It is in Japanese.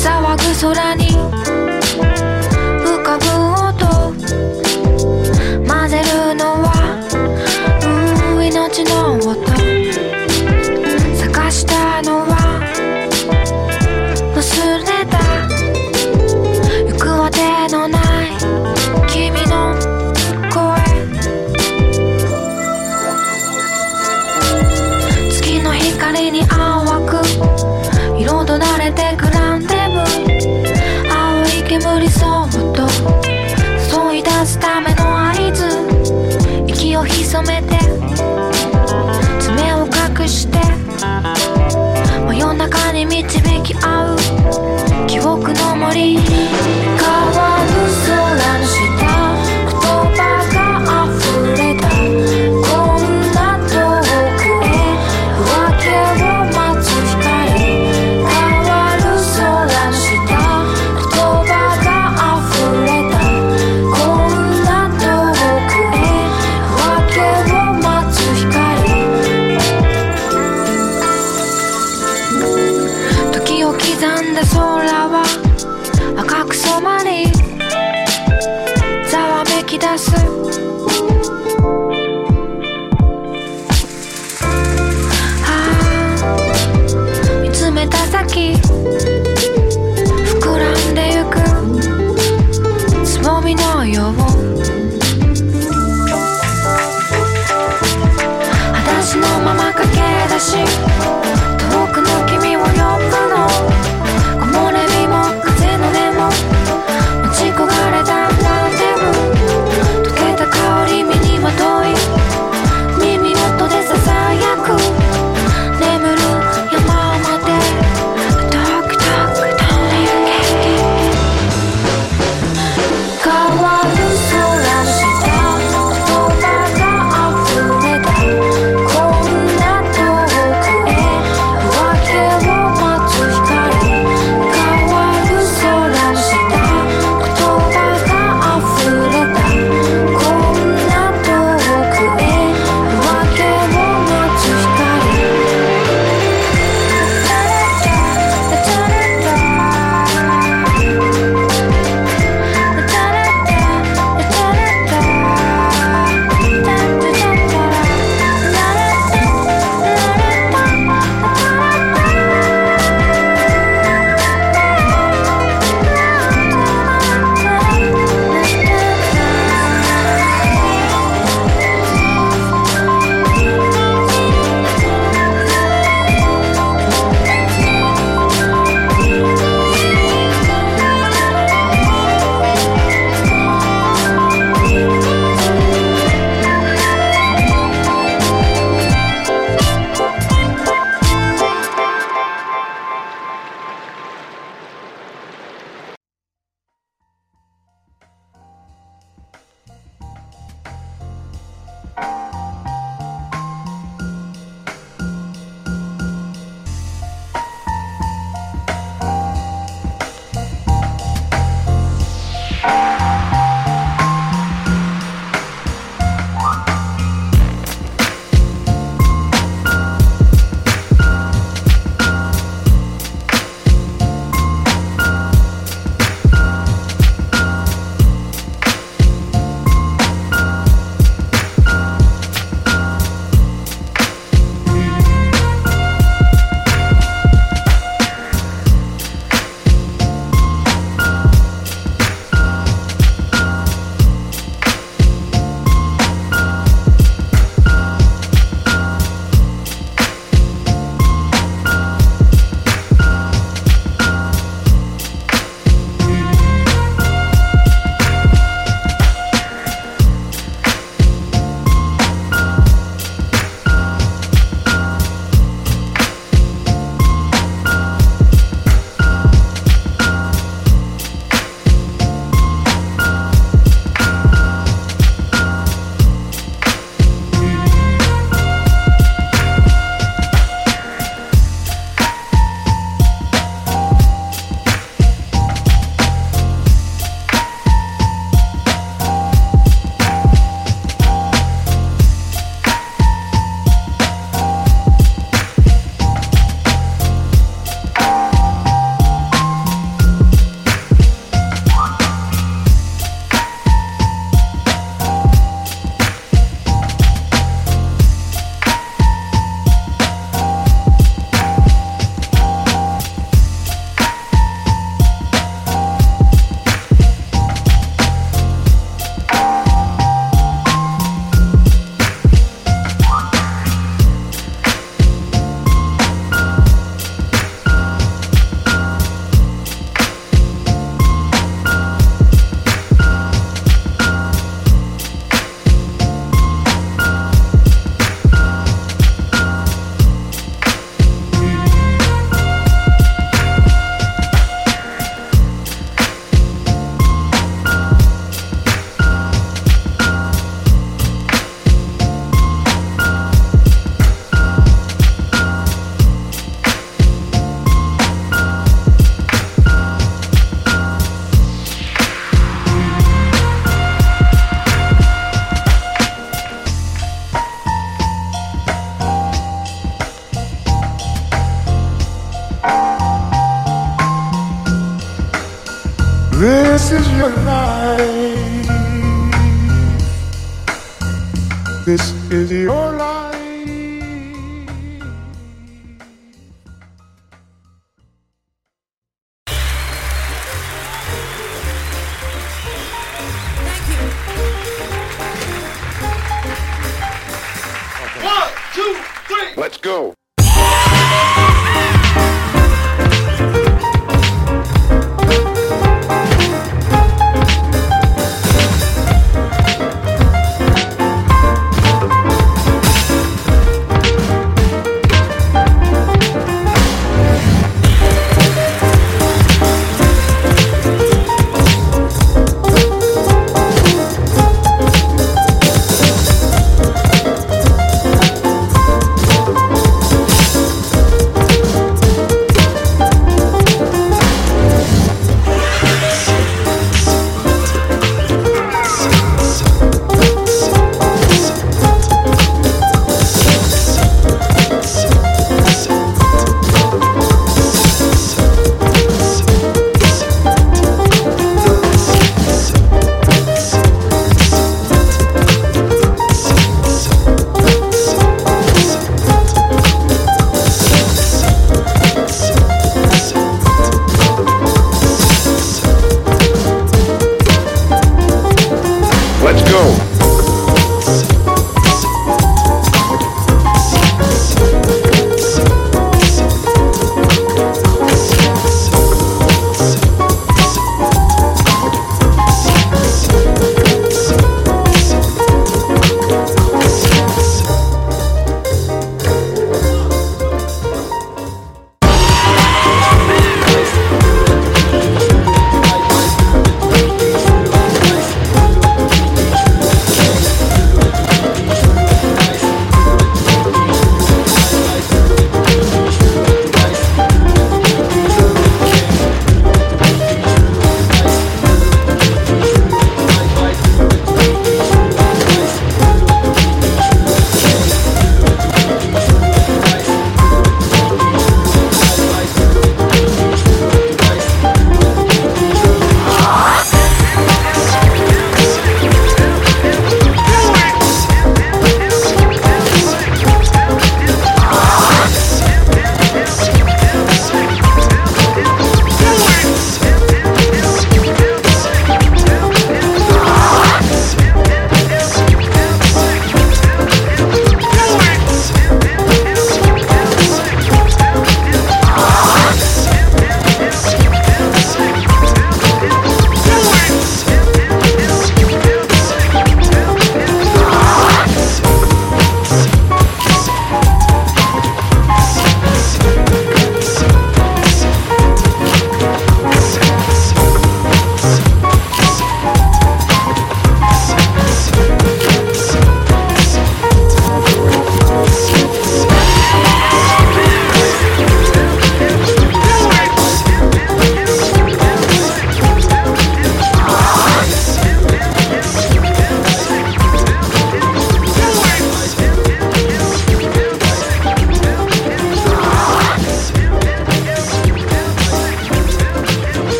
騒ぐ空に